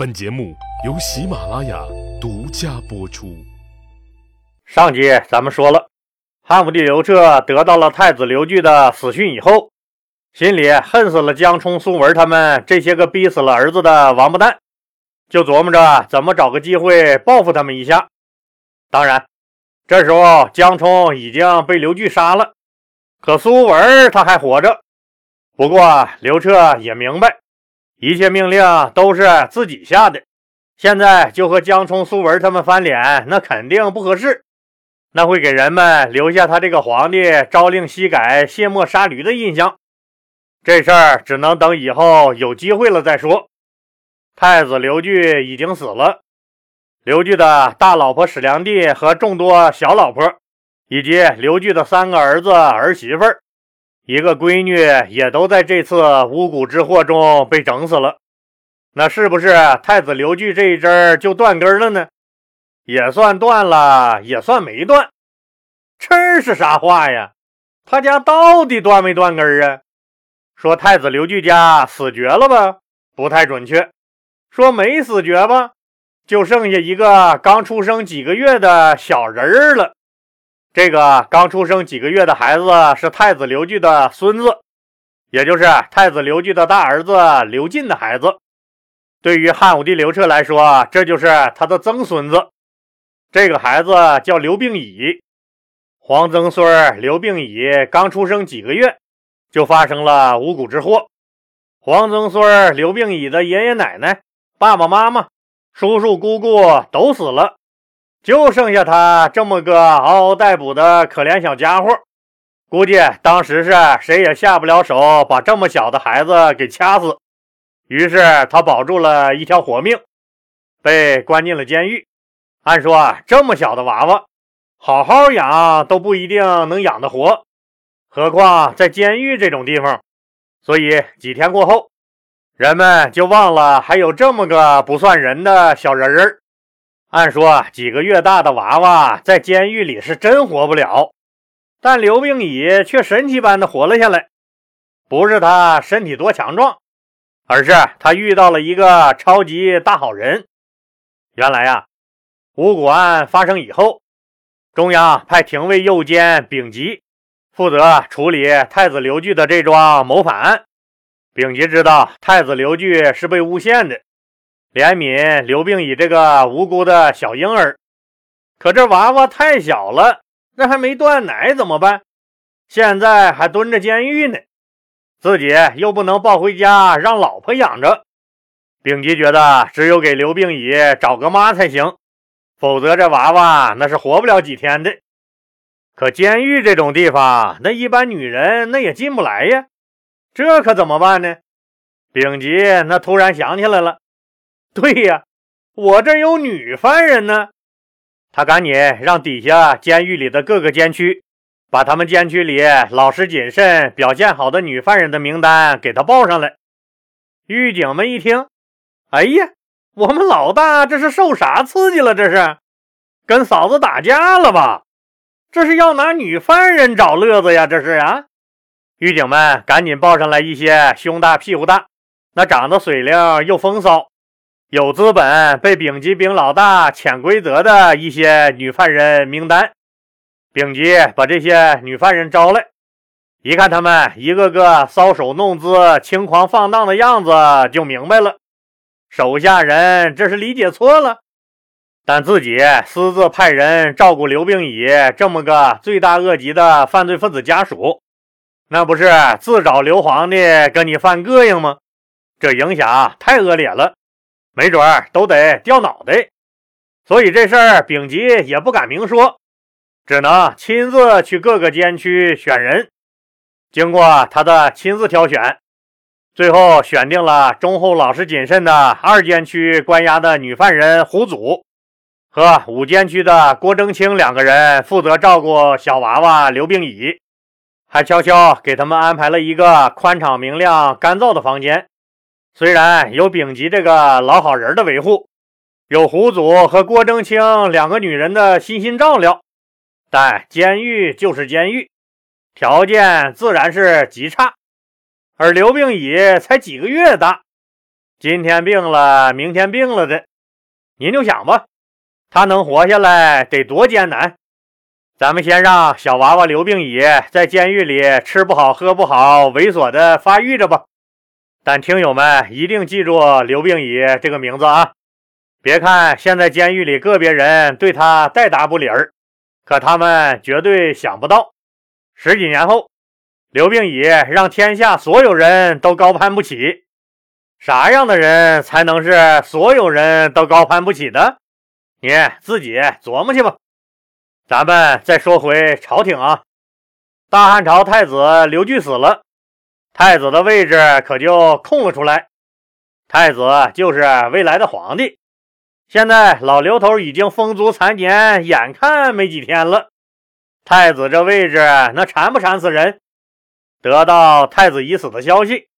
本节目由喜马拉雅独家播出。上集咱们说了，汉武帝刘彻得到了太子刘据的死讯以后，心里恨死了江充、苏文他们这些个逼死了儿子的王八蛋，就琢磨着怎么找个机会报复他们一下。当然，这时候江充已经被刘据杀了，可苏文他还活着。不过刘彻也明白。一切命令都是自己下的，现在就和江冲、苏文他们翻脸，那肯定不合适，那会给人们留下他这个皇帝朝令夕改、卸磨杀驴的印象。这事儿只能等以后有机会了再说。太子刘据已经死了，刘据的大老婆史良娣和众多小老婆，以及刘据的三个儿子儿媳妇儿。一个闺女也都在这次巫蛊之祸中被整死了，那是不是太子刘据这一针就断根了呢？也算断了，也算没断，这是啥话呀？他家到底断没断根啊？说太子刘据家死绝了吧？不太准确。说没死绝吧？就剩下一个刚出生几个月的小人儿了。这个刚出生几个月的孩子是太子刘据的孙子，也就是太子刘据的大儿子刘进的孩子。对于汉武帝刘彻来说，这就是他的曾孙子。这个孩子叫刘病已，皇曾孙刘病已刚出生几个月，就发生了五谷之祸。皇曾孙刘病已的爷爷奶奶、爸爸妈妈、叔叔姑姑都死了。就剩下他这么个嗷嗷待哺的可怜小家伙，估计当时是谁也下不了手把这么小的孩子给掐死。于是他保住了一条活命，被关进了监狱。按说这么小的娃娃，好好养都不一定能养得活，何况在监狱这种地方。所以几天过后，人们就忘了还有这么个不算人的小人儿。按说几个月大的娃娃在监狱里是真活不了，但刘病已却神奇般的活了下来。不是他身体多强壮，而是他遇到了一个超级大好人。原来呀，巫蛊案发生以后，中央派廷尉右监丙吉负责处理太子刘据的这桩谋反案。丙吉知道太子刘据是被诬陷的。怜悯刘病已这个无辜的小婴儿，可这娃娃太小了，那还没断奶怎么办？现在还蹲着监狱呢，自己又不能抱回家让老婆养着。丙吉觉得只有给刘病已找个妈才行，否则这娃娃那是活不了几天的。可监狱这种地方，那一般女人那也进不来呀，这可怎么办呢？丙吉那突然想起来了。对呀，我这有女犯人呢。他赶紧让底下监狱里的各个监区，把他们监区里老实谨慎、表现好的女犯人的名单给他报上来。狱警们一听，哎呀，我们老大这是受啥刺激了？这是跟嫂子打架了吧？这是要拿女犯人找乐子呀？这是啊！狱警们赶紧报上来一些胸大屁股大、那长得水灵又风骚。有资本被丙级丙老大潜规则的一些女犯人名单，丙级把这些女犯人招来，一看他们一个个搔首弄姿、轻狂放荡的样子，就明白了，手下人这是理解错了，但自己私自派人照顾刘病已这么个罪大恶极的犯罪分子家属，那不是自找刘皇帝跟你犯膈应吗？这影响太恶劣了。没准儿都得掉脑袋，所以这事儿丙吉也不敢明说，只能亲自去各个监区选人。经过他的亲自挑选，最后选定了忠厚老实谨慎的二监区关押的女犯人胡祖和五监区的郭征清两个人负责照顾小娃娃刘病已，还悄悄给他们安排了一个宽敞明亮、干燥的房间。虽然有丙级这个老好人的维护，有胡祖和郭正清两个女人的悉心照料，但监狱就是监狱，条件自然是极差。而刘病已才几个月大，今天病了，明天病了的。您就想吧，他能活下来得多艰难。咱们先让小娃娃刘病已在监狱里吃不好喝不好，猥琐的发育着吧。但听友们一定记住刘病已这个名字啊！别看现在监狱里个别人对他带答不理儿，可他们绝对想不到，十几年后，刘病已让天下所有人都高攀不起。啥样的人才能是所有人都高攀不起的？你自己琢磨去吧。咱们再说回朝廷啊，大汉朝太子刘据死了，太子的位置可就空了出来。太子就是未来的皇帝。现在老刘头已经风烛残年，眼看没几天了。太子这位置，那馋不馋死人？得到太子已死的消息，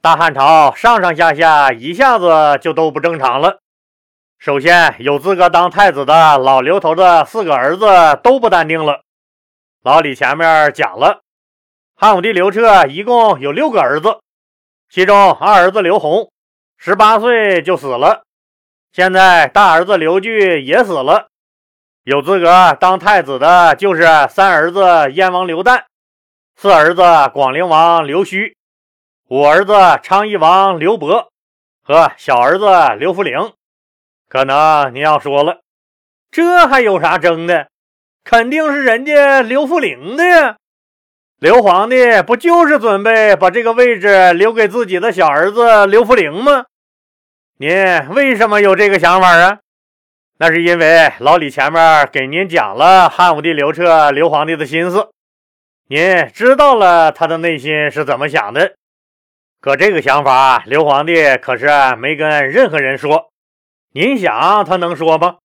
大汉朝上上下下一下子就都不正常了。首先，有资格当太子的老刘头的四个儿子都不淡定了。老李前面讲了，汉武帝刘彻一共有六个儿子，其中二儿子刘宏十八岁就死了，现在大儿子刘据也死了。有资格当太子的就是三儿子燕王刘旦，四儿子广陵王刘胥，五儿子昌邑王刘伯和小儿子刘弗陵。可能你要说了，这还有啥争的？肯定是人家刘弗陵的呀！刘皇帝不就是准备把这个位置留给自己的小儿子刘弗陵吗？您为什么有这个想法啊？那是因为老李前面给您讲了汉武帝刘彻刘皇帝的心思，您知道了他的内心是怎么想的。可这个想法，刘皇帝可是没跟任何人说。您想他能说吗？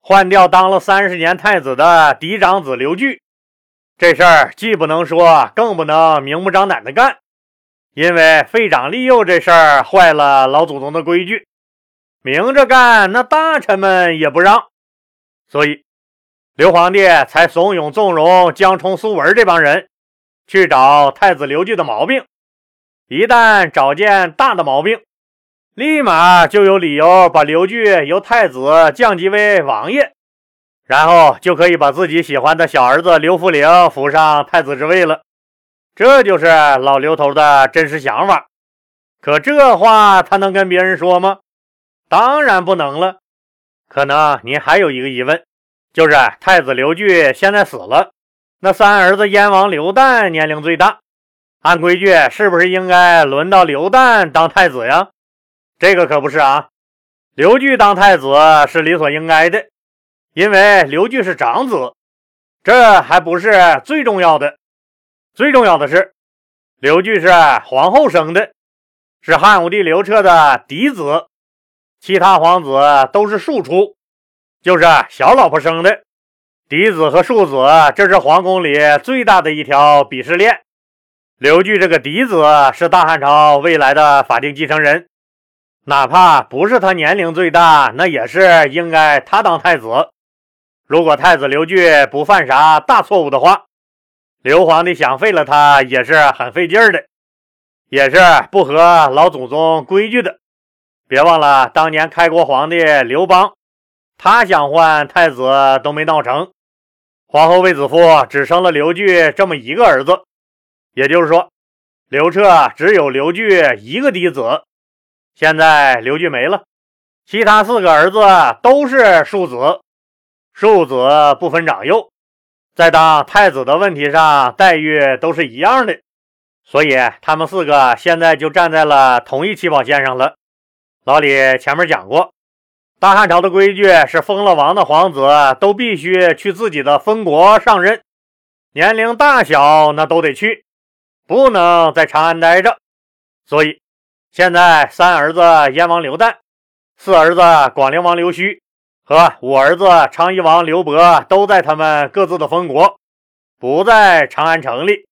换掉当了三十年太子的嫡长子刘据，这事儿既不能说，更不能明目张胆的干，因为废长立幼这事儿坏了老祖宗的规矩，明着干那大臣们也不让，所以刘皇帝才怂恿纵容江充、苏文这帮人去找太子刘据的毛病，一旦找见大的毛病。立马就有理由把刘据由太子降级为王爷，然后就可以把自己喜欢的小儿子刘弗陵扶上太子之位了。这就是老刘头的真实想法。可这话他能跟别人说吗？当然不能了。可能您还有一个疑问，就是太子刘据现在死了，那三儿子燕王刘旦年龄最大，按规矩是不是应该轮到刘旦当太子呀？这个可不是啊，刘据当太子是理所应该的，因为刘据是长子。这还不是最重要的，最重要的是，刘据是皇后生的，是汉武帝刘彻的嫡子，其他皇子都是庶出，就是小老婆生的。嫡子和庶子，这是皇宫里最大的一条鄙视链。刘据这个嫡子是大汉朝未来的法定继承人。哪怕不是他年龄最大，那也是应该他当太子。如果太子刘据不犯啥大错误的话，刘皇帝想废了他也是很费劲儿的，也是不合老祖宗规矩的。别忘了当年开国皇帝刘邦，他想换太子都没闹成。皇后卫子夫只生了刘据这么一个儿子，也就是说，刘彻只有刘据一个嫡子。现在刘据没了，其他四个儿子都是庶子，庶子不分长幼，在当太子的问题上待遇都是一样的，所以他们四个现在就站在了同一起跑线上了。老李前面讲过，大汉朝的规矩是封了王的皇子都必须去自己的封国上任，年龄大小那都得去，不能在长安待着，所以。现在三儿子燕王刘旦，四儿子广陵王刘胥和五儿子昌邑王刘伯都在他们各自的封国，不在长安城里。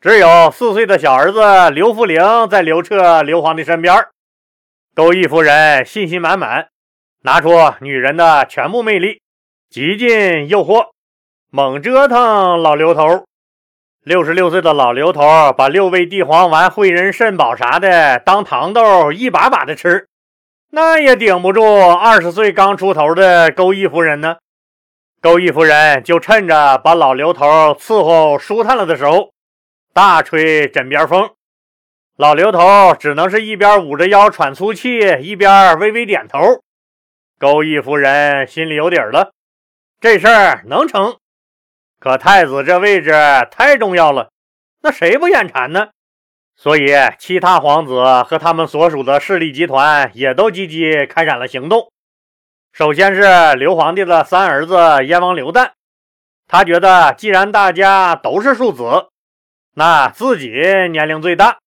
只有四岁的小儿子刘福陵在刘彻刘皇帝身边。窦毅夫人信心满满，拿出女人的全部魅力，极尽诱惑，猛折腾老刘头。六十六岁的老刘头把六味地黄丸、汇仁肾宝啥的当糖豆一把把的吃，那也顶不住二十岁刚出头的钩弋夫人呢。钩弋夫人就趁着把老刘头伺候舒坦了的时候，大吹枕边风。老刘头只能是一边捂着腰喘粗气，一边微微点头。钩弋夫人心里有底了，这事儿能成。可太子这位置太重要了，那谁不眼馋呢？所以其他皇子和他们所属的势力集团也都积极开展了行动。首先是刘皇帝的三儿子燕王刘旦，他觉得既然大家都是庶子，那自己年龄最大，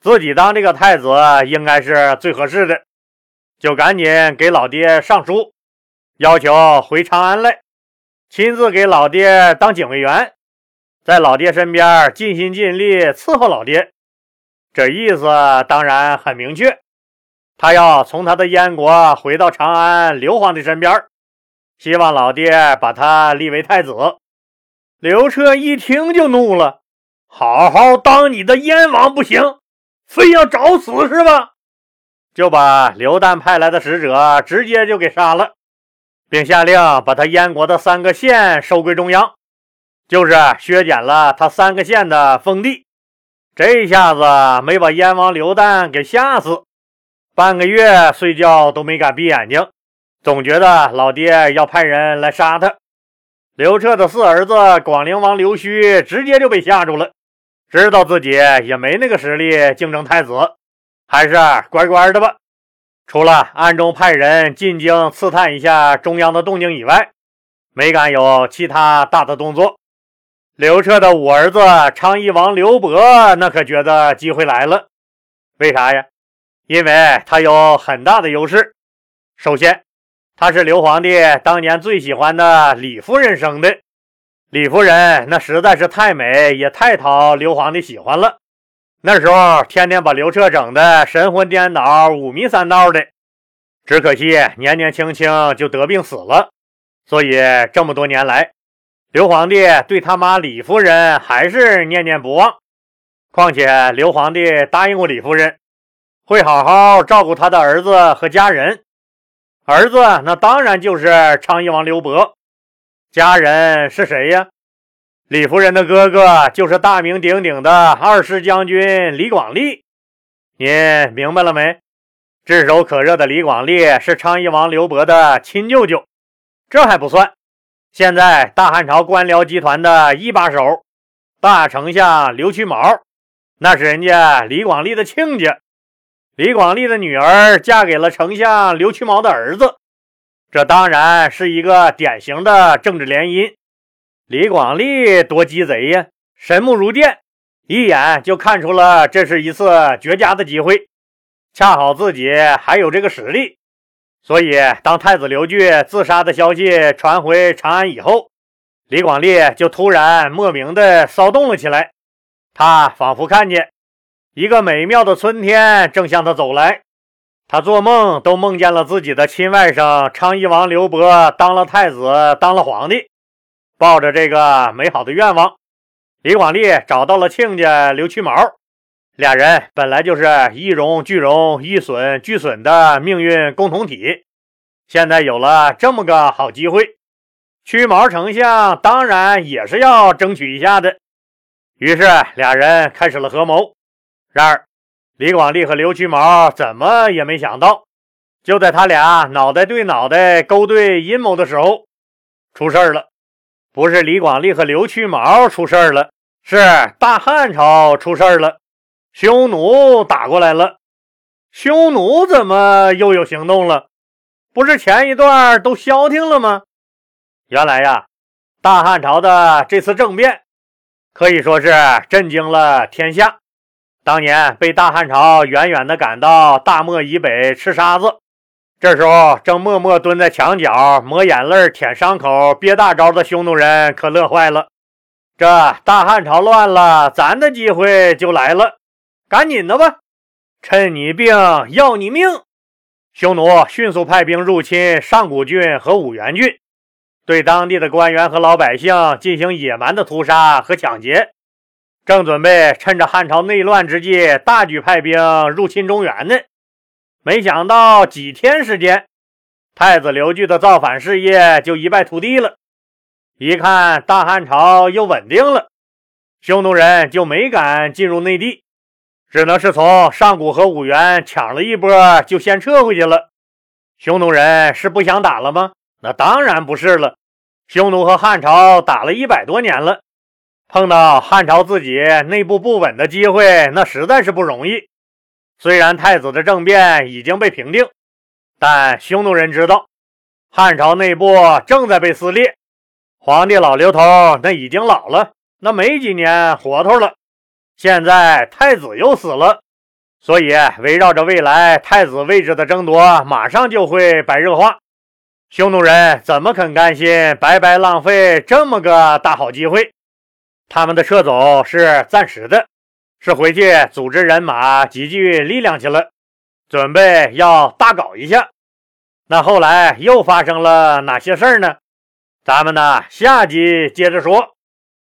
自己当这个太子应该是最合适的，就赶紧给老爹上书，要求回长安来，亲自给老爹当警卫员，在老爹身边尽心尽力伺候老爹。这意思当然很明确。他要从他的燕国回到长安刘皇帝身边，希望老爹把他立为太子。刘彻一听就怒了：“好好当你的燕王不行，非要找死是吧？”就把刘旦派来的使者直接就给杀了，并下令把他燕国的三个县收归中央，就是削减了他三个县的封地。这一下子没把燕王刘旦给吓死。半个月睡觉都没敢闭眼睛，总觉得老爹要派人来杀他。刘彻的四儿子广陵王刘胥直接就被吓住了，知道自己也没那个实力竞争太子，还是乖乖的吧。除了暗中派人进京刺探一下中央的动静以外，没敢有其他大的动作。刘彻的五儿子昌邑王刘伯那可觉得机会来了，为啥呀？因为他有很大的优势。首先，他是刘皇帝当年最喜欢的李夫人生的。李夫人那实在是太美，也太讨刘皇帝喜欢了。那时候天天把刘彻整的神魂颠倒、五迷三道的。只可惜年年轻轻就得病死了。所以这么多年来，刘皇帝对他妈李夫人还是念念不忘。况且刘皇帝答应过李夫人。会好好照顾他的儿子和家人，儿子那当然就是昌邑王刘伯，家人是谁呀？李夫人的哥哥就是大名鼎鼎的二世将军李广利，您明白了没？炙手可热的李广利是昌邑王刘伯的亲舅舅，这还不算，现在大汉朝官僚集团的一把手，大丞相刘屈毛，那是人家李广利的亲家。李广利的女儿嫁给了丞相刘屈毛的儿子，这当然是一个典型的政治联姻。李广利多鸡贼呀，神目如电，一眼就看出了这是一次绝佳的机会。恰好自己还有这个实力，所以当太子刘据自杀的消息传回长安以后，李广利就突然莫名的骚动了起来。他仿佛看见。一个美妙的春天正向他走来，他做梦都梦见了自己的亲外甥昌邑王刘伯当了太子，当了皇帝。抱着这个美好的愿望，李广利找到了亲家刘屈毛，俩人本来就是一荣俱荣、一损俱损的命运共同体，现在有了这么个好机会，屈毛丞相当然也是要争取一下的。于是俩人开始了合谋。然而，李广利和刘屈毛怎么也没想到，就在他俩脑袋对脑袋勾兑阴谋的时候，出事儿了。不是李广利和刘屈毛出事儿了，是大汉朝出事儿了。匈奴打过来了。匈奴怎么又有行动了？不是前一段都消停了吗？原来呀，大汉朝的这次政变可以说是震惊了天下。当年被大汉朝远远地赶到大漠以北吃沙子，这时候正默默蹲在墙角抹眼泪、舔伤口、憋大招的匈奴人可乐坏了。这大汉朝乱了，咱的机会就来了，赶紧的吧！趁你病要你命！匈奴迅速派兵入侵上古郡和五原郡，对当地的官员和老百姓进行野蛮的屠杀和抢劫。正准备趁着汉朝内乱之际大举派兵入侵中原呢。没想到几天时间，太子刘据的造反事业就一败涂地了。一看大汉朝又稳定了，匈奴人就没敢进入内地，只能是从上古和五原抢了一波，就先撤回去了。匈奴人是不想打了吗？那当然不是了。匈奴和汉朝打了一百多年了，碰到汉朝自己内部不稳的机会，那实在是不容易。虽然太子的政变已经被平定，但匈奴人知道汉朝内部正在被撕裂。皇帝老刘头那已经老了，那没几年活头了。现在太子又死了，所以围绕着未来太子位置的争夺，马上就会白热化。匈奴人怎么肯甘心白白浪费这么个大好机会？他们的撤走是暂时的，是回去组织人马、集聚力量去了，准备要大搞一下。那后来又发生了哪些事儿呢？咱们呢，下集接着说。